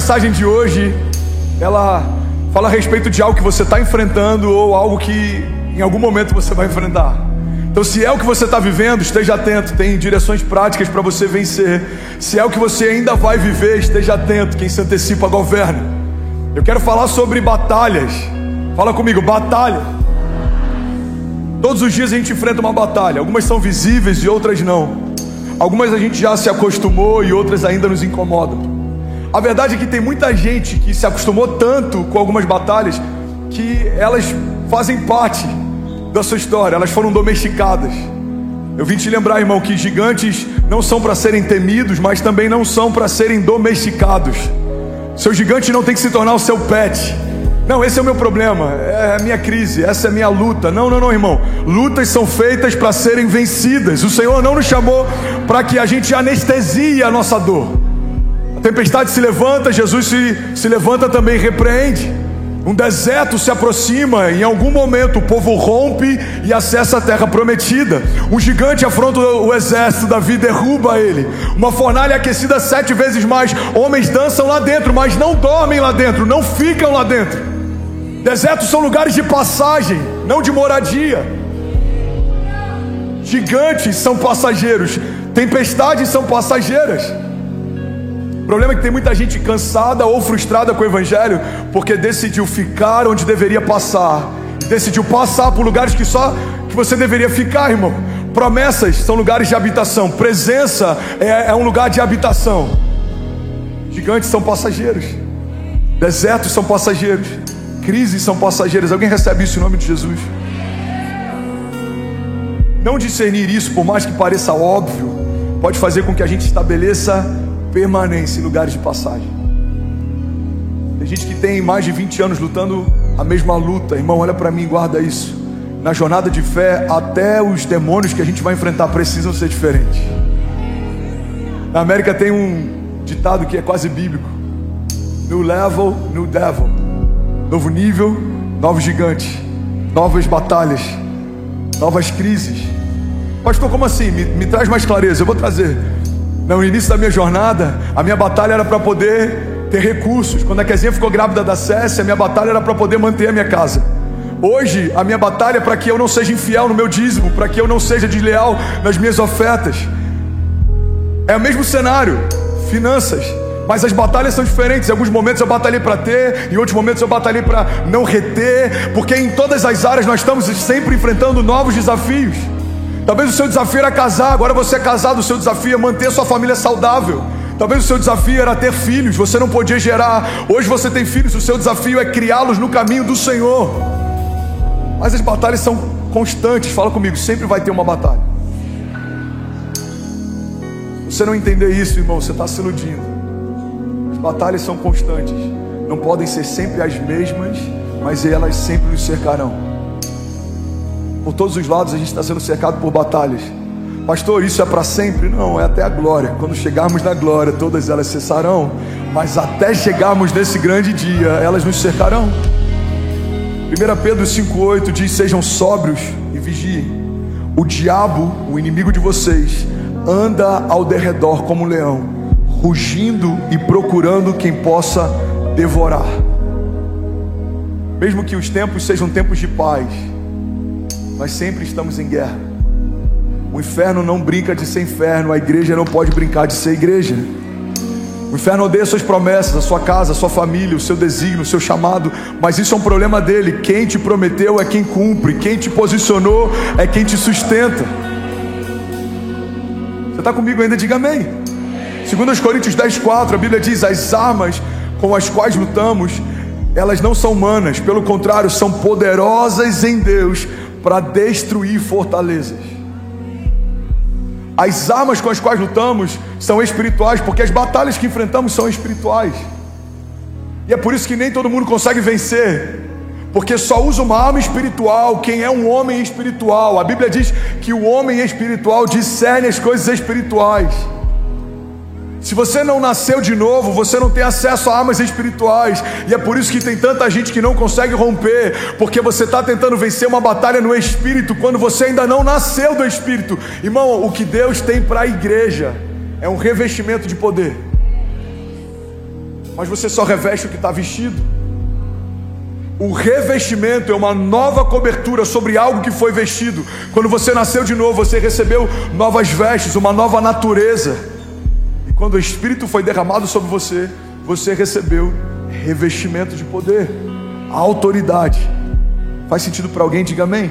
mensagem de hoje, ela fala a respeito de algo que você está enfrentando ou algo que em algum momento você vai enfrentar. Então, se é o que você está vivendo, esteja atento. Tem direções práticas para você vencer. Se é o que você ainda vai viver, esteja atento. Quem se antecipa governa. Eu quero falar sobre batalhas. Fala comigo, batalha. Todos os dias a gente enfrenta uma batalha. Algumas são visíveis e outras não. Algumas a gente já se acostumou e outras ainda nos incomodam. A verdade é que tem muita gente que se acostumou tanto com algumas batalhas que elas fazem parte da sua história, elas foram domesticadas. Eu vim te lembrar, irmão, que gigantes não são para serem temidos, mas também não são para serem domesticados. Seu gigante não tem que se tornar o seu pet. Não, esse é o meu problema, é a minha crise, essa é a minha luta. Não, não, não, irmão. Lutas são feitas para serem vencidas. O Senhor não nos chamou para que a gente anestesie a nossa dor. Tempestade se levanta, Jesus se, se levanta também e repreende. Um deserto se aproxima, em algum momento o povo rompe e acessa a terra prometida. Um gigante afronta o exército, Davi derruba ele. Uma fornalha aquecida sete vezes mais. Homens dançam lá dentro, mas não dormem lá dentro, não ficam lá dentro. Desertos são lugares de passagem, não de moradia. Gigantes são passageiros, tempestades são passageiras. Problema é que tem muita gente cansada ou frustrada com o Evangelho porque decidiu ficar onde deveria passar, decidiu passar por lugares que só que você deveria ficar, irmão. Promessas são lugares de habitação, presença é, é um lugar de habitação. Gigantes são passageiros, desertos são passageiros, crises são passageiras. Alguém recebe isso em nome de Jesus? Não discernir isso, por mais que pareça óbvio, pode fazer com que a gente estabeleça permanência em lugares de passagem. Tem gente que tem mais de 20 anos lutando a mesma luta, irmão, olha para mim, guarda isso. Na jornada de fé, até os demônios que a gente vai enfrentar precisam ser diferentes. Na América tem um ditado que é quase bíblico: New level, new devil. Novo nível, novos gigantes, novas batalhas, novas crises. Pastor, como assim? Me, me traz mais clareza. Eu vou trazer. No início da minha jornada, a minha batalha era para poder ter recursos. Quando a Kezinha ficou grávida da Cécia, a minha batalha era para poder manter a minha casa. Hoje, a minha batalha é para que eu não seja infiel no meu dízimo, para que eu não seja desleal nas minhas ofertas. É o mesmo cenário, finanças, mas as batalhas são diferentes. Em alguns momentos eu batalhei para ter, em outros momentos eu batalhei para não reter, porque em todas as áreas nós estamos sempre enfrentando novos desafios. Talvez o seu desafio era casar, agora você é casado, o seu desafio é manter sua família saudável. Talvez o seu desafio era ter filhos, você não podia gerar. Hoje você tem filhos, o seu desafio é criá-los no caminho do Senhor. Mas as batalhas são constantes, fala comigo, sempre vai ter uma batalha. Você não entender isso, irmão, você está se iludindo. As batalhas são constantes, não podem ser sempre as mesmas, mas elas sempre nos cercarão. Por todos os lados a gente está sendo cercado por batalhas. Pastor, isso é para sempre? Não, é até a glória. Quando chegarmos na glória, todas elas cessarão. Mas até chegarmos nesse grande dia, elas nos cercarão. 1 Pedro 5,8 diz: Sejam sóbrios e vigiem. O diabo, o inimigo de vocês, anda ao derredor como um leão, rugindo e procurando quem possa devorar. Mesmo que os tempos sejam tempos de paz, nós sempre estamos em guerra. O inferno não brinca de ser inferno, a igreja não pode brincar de ser igreja. O inferno odeia suas promessas, a sua casa, a sua família, o seu desígnio, o seu chamado, mas isso é um problema dele. Quem te prometeu é quem cumpre, quem te posicionou é quem te sustenta. Você está comigo ainda? Diga amém. Segundo os Coríntios 10, 4, a Bíblia diz: as armas com as quais lutamos, elas não são humanas, pelo contrário, são poderosas em Deus para destruir fortalezas. As armas com as quais lutamos são espirituais, porque as batalhas que enfrentamos são espirituais. E é por isso que nem todo mundo consegue vencer, porque só usa uma arma espiritual quem é um homem espiritual. A Bíblia diz que o homem espiritual discerne as coisas espirituais. Se você não nasceu de novo, você não tem acesso a armas espirituais. E é por isso que tem tanta gente que não consegue romper, porque você está tentando vencer uma batalha no espírito quando você ainda não nasceu do espírito. Irmão, o que Deus tem para a igreja é um revestimento de poder. mas você só reveste o que está vestido. O revestimento é uma nova cobertura sobre algo que foi vestido. Quando você nasceu de novo, você recebeu novas vestes, uma nova natureza. Quando o Espírito foi derramado sobre você, você recebeu revestimento de poder, autoridade. Faz sentido para alguém? Diga amém.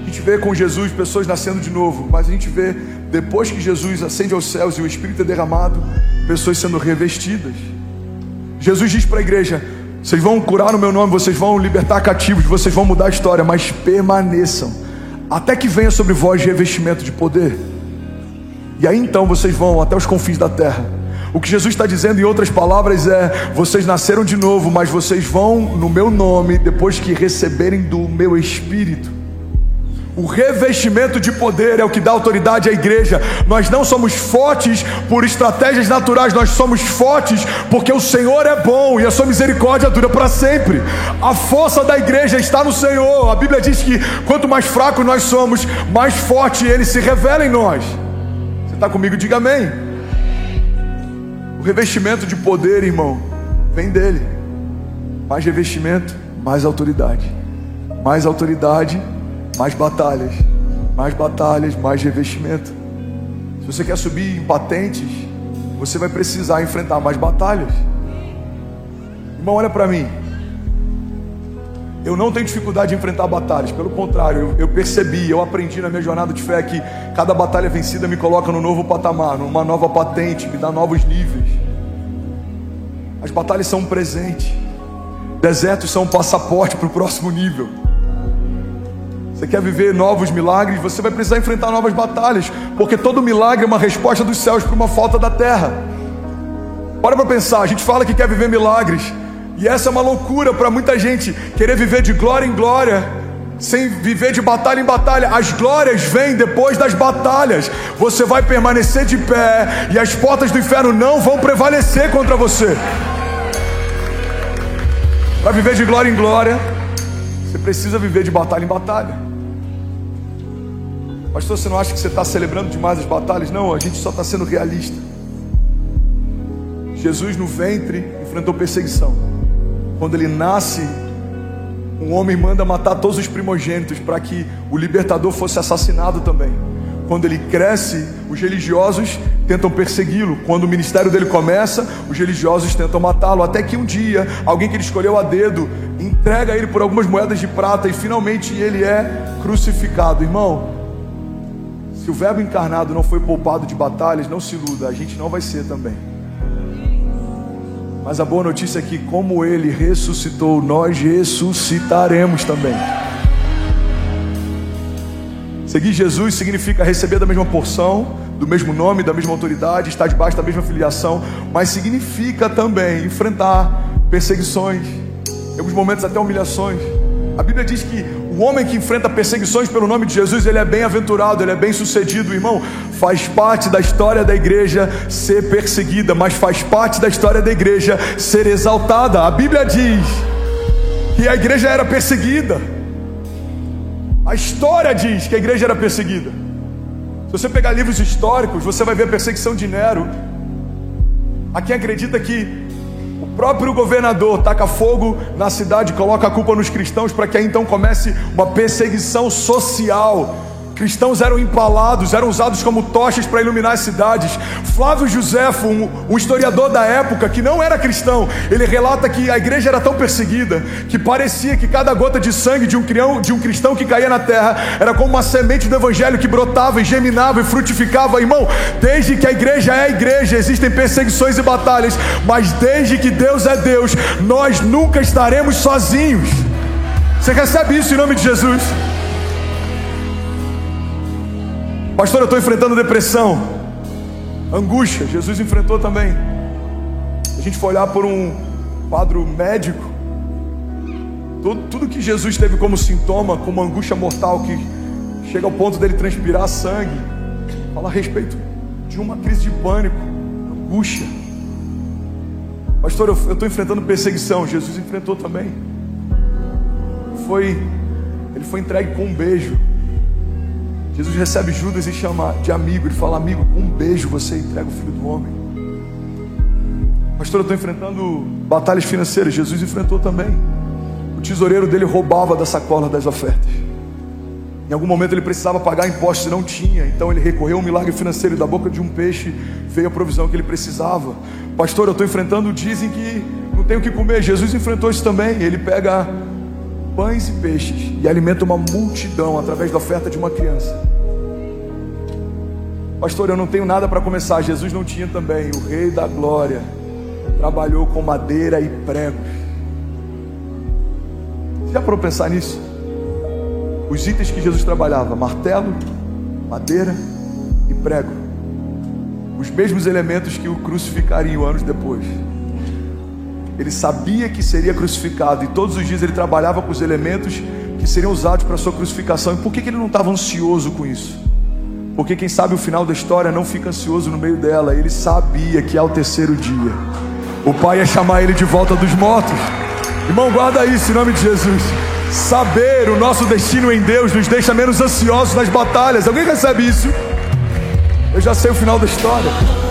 A gente vê com Jesus pessoas nascendo de novo, mas a gente vê depois que Jesus ascende aos céus e o Espírito é derramado, pessoas sendo revestidas. Jesus diz para a igreja: vocês vão curar no meu nome, vocês vão libertar cativos, vocês vão mudar a história, mas permaneçam até que venha sobre vós revestimento de poder. E aí então vocês vão até os confins da terra o que Jesus está dizendo em outras palavras é: vocês nasceram de novo, mas vocês vão no meu nome depois que receberem do meu espírito. O revestimento de poder é o que dá autoridade à igreja. Nós não somos fortes por estratégias naturais, nós somos fortes porque o Senhor é bom e a sua misericórdia dura para sempre. A força da igreja está no Senhor. A Bíblia diz que quanto mais fraco nós somos, mais forte ele se revela em nós. Você está comigo? Diga amém revestimento de poder, irmão, vem dele. Mais revestimento, mais autoridade. Mais autoridade, mais batalhas. Mais batalhas, mais revestimento. Se você quer subir em patentes, você vai precisar enfrentar mais batalhas. Irmão, olha para mim. Eu não tenho dificuldade de enfrentar batalhas, pelo contrário, eu, eu, percebi, eu aprendi na minha jornada de fé que cada batalha vencida me coloca no novo patamar, numa nova patente, me dá novos níveis. As batalhas são um presente, desertos são um passaporte para o próximo nível. Você quer viver novos milagres? Você vai precisar enfrentar novas batalhas, porque todo milagre é uma resposta dos céus para uma falta da terra. Para para pensar, a gente fala que quer viver milagres, e essa é uma loucura para muita gente, querer viver de glória em glória, sem viver de batalha em batalha. As glórias vêm depois das batalhas. Você vai permanecer de pé e as portas do inferno não vão prevalecer contra você. Para viver de glória em glória, você precisa viver de batalha em batalha. Pastor, você não acha que você está celebrando demais as batalhas? Não, a gente só está sendo realista. Jesus no ventre enfrentou perseguição. Quando ele nasce, um homem manda matar todos os primogênitos para que o libertador fosse assassinado também. Quando ele cresce, os religiosos tentam persegui-lo. Quando o ministério dele começa, os religiosos tentam matá-lo. Até que um dia, alguém que ele escolheu a dedo entrega ele por algumas moedas de prata e finalmente ele é crucificado. Irmão, se o Verbo encarnado não foi poupado de batalhas, não se iluda, a gente não vai ser também. Mas a boa notícia é que, como ele ressuscitou, nós ressuscitaremos também. Seguir Jesus significa receber da mesma porção, do mesmo nome, da mesma autoridade, estar debaixo da mesma filiação, mas significa também enfrentar perseguições, em alguns momentos até humilhações. A Bíblia diz que o homem que enfrenta perseguições pelo nome de Jesus, ele é bem-aventurado, ele é bem-sucedido, irmão. Faz parte da história da igreja ser perseguida, mas faz parte da história da igreja ser exaltada. A Bíblia diz que a igreja era perseguida. A história diz que a igreja era perseguida. Se você pegar livros históricos, você vai ver a perseguição de Nero. A quem acredita que próprio governador taca fogo na cidade, coloca a culpa nos cristãos para que aí então comece uma perseguição social Cristãos eram empalados, eram usados como tochas para iluminar as cidades. Flávio Josefo, um, um, historiador da época que não era cristão, ele relata que a igreja era tão perseguida que parecia que cada gota de sangue de um, crião, de um cristão que caía na terra era como uma semente do evangelho que brotava e geminava e frutificava. Irmão, desde que a igreja é a igreja, existem perseguições e batalhas, mas desde que Deus é Deus, nós nunca estaremos sozinhos. Você recebe isso em nome de Jesus? Pastor, eu estou enfrentando depressão, angústia. Jesus enfrentou também. A gente foi olhar por um quadro médico. Tudo, tudo que Jesus teve como sintoma, como angústia mortal, que chega ao ponto dele transpirar sangue, fala a respeito de uma crise de pânico, angústia. Pastor, eu estou enfrentando perseguição. Jesus enfrentou também. Foi, ele foi entregue com um beijo. Jesus recebe Judas e chama de amigo. Ele fala: Amigo, um beijo você entrega o filho do homem. Pastor, eu estou enfrentando batalhas financeiras. Jesus enfrentou também. O tesoureiro dele roubava da sacola das ofertas. Em algum momento ele precisava pagar impostos e não tinha, então ele recorreu a um milagre financeiro da boca de um peixe veio a provisão que ele precisava. Pastor, eu estou enfrentando, dizem que não tenho o que comer. Jesus enfrentou isso também. Ele pega pães e peixes e alimenta uma multidão através da oferta de uma criança. Pastor, eu não tenho nada para começar. Jesus não tinha também. O Rei da Glória trabalhou com madeira e pregos. Já para pensar nisso? Os itens que Jesus trabalhava: martelo, madeira e prego. Os mesmos elementos que o crucificariam anos depois. Ele sabia que seria crucificado e todos os dias ele trabalhava com os elementos que seriam usados para sua crucificação. E por que, que ele não estava ansioso com isso? Porque quem sabe o final da história não fica ansioso no meio dela. Ele sabia que ao terceiro dia o Pai ia chamar ele de volta dos mortos. Irmão, guarda isso em nome de Jesus. Saber o nosso destino em Deus nos deixa menos ansiosos nas batalhas. Alguém recebe isso? Eu já sei o final da história.